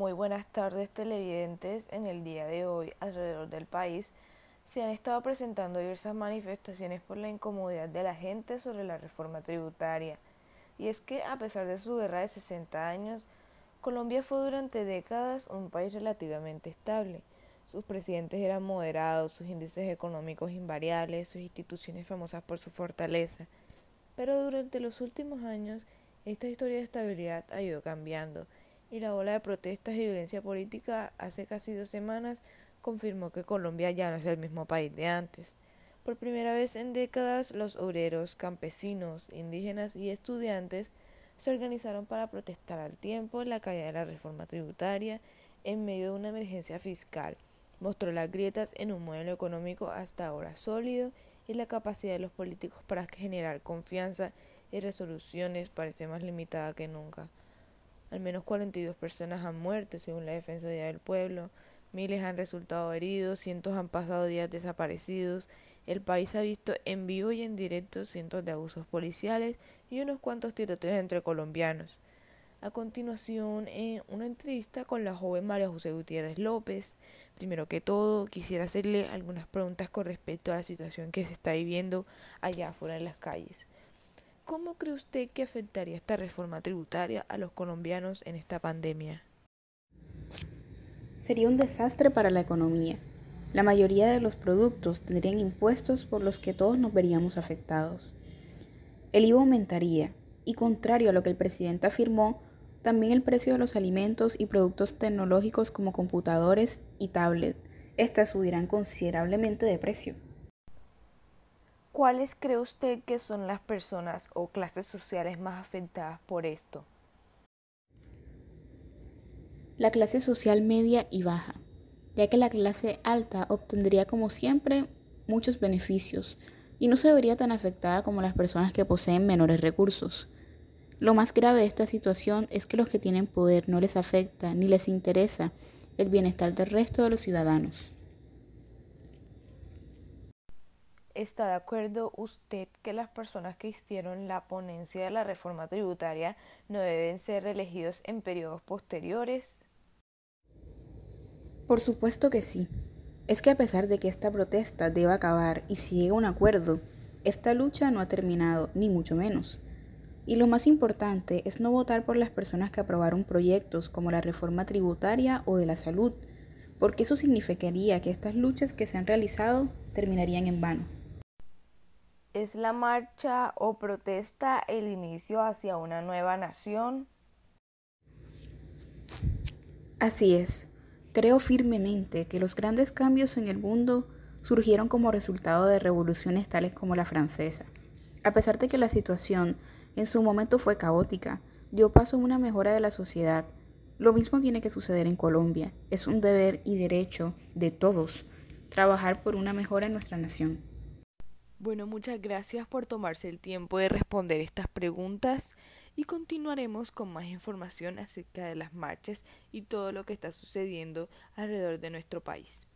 Buenas tardes televidentes. En el día de hoy, alrededor del país, se han estado presentando diversas manifestaciones por la incomodidad de la gente sobre la reforma tributaria. Y es que, a pesar de su guerra de 60 años, Colombia fue durante décadas un país relativamente estable. Sus presidentes eran moderados, sus índices económicos invariables, sus instituciones famosas por su fortaleza. Pero durante los últimos años, esta historia de estabilidad ha ido cambiando y la ola de protestas y violencia política hace casi dos semanas confirmó que Colombia ya no es el mismo país de antes. Por primera vez en décadas, los obreros, campesinos, indígenas y estudiantes se organizaron para protestar al tiempo la caída de la reforma tributaria en medio de una emergencia fiscal. Mostró las grietas en un modelo económico hasta ahora sólido y la capacidad de los políticos para generar confianza y resoluciones parece más limitada que nunca. Al menos 42 personas han muerto, según la Defensoría del Pueblo. Miles han resultado heridos, cientos han pasado días desaparecidos. El país ha visto en vivo y en directo cientos de abusos policiales y unos cuantos tiroteos entre colombianos. A continuación, en una entrevista con la joven María José Gutiérrez López, primero que todo, quisiera hacerle algunas preguntas con respecto a la situación que se está viviendo allá afuera en las calles. ¿Cómo cree usted que afectaría esta reforma tributaria a los colombianos en esta pandemia? Sería un desastre para la economía. La mayoría de los productos tendrían impuestos por los que todos nos veríamos afectados. El IVA aumentaría y contrario a lo que el presidente afirmó, también el precio de los alimentos y productos tecnológicos como computadores y tablets, estas subirán considerablemente de precio. ¿Cuáles cree usted que son las personas o clases sociales más afectadas por esto? La clase social media y baja, ya que la clase alta obtendría como siempre muchos beneficios y no se vería tan afectada como las personas que poseen menores recursos. Lo más grave de esta situación es que los que tienen poder no les afecta ni les interesa el bienestar del resto de los ciudadanos. ¿Está de acuerdo usted que las personas que hicieron la ponencia de la reforma tributaria no deben ser elegidos en periodos posteriores? Por supuesto que sí. Es que a pesar de que esta protesta deba acabar y si llega un acuerdo, esta lucha no ha terminado, ni mucho menos. Y lo más importante es no votar por las personas que aprobaron proyectos como la reforma tributaria o de la salud, porque eso significaría que estas luchas que se han realizado terminarían en vano. ¿Es la marcha o protesta el inicio hacia una nueva nación? Así es. Creo firmemente que los grandes cambios en el mundo surgieron como resultado de revoluciones tales como la francesa. A pesar de que la situación en su momento fue caótica, dio paso a una mejora de la sociedad. Lo mismo tiene que suceder en Colombia. Es un deber y derecho de todos trabajar por una mejora en nuestra nación. Bueno, muchas gracias por tomarse el tiempo de responder estas preguntas y continuaremos con más información acerca de las marchas y todo lo que está sucediendo alrededor de nuestro país.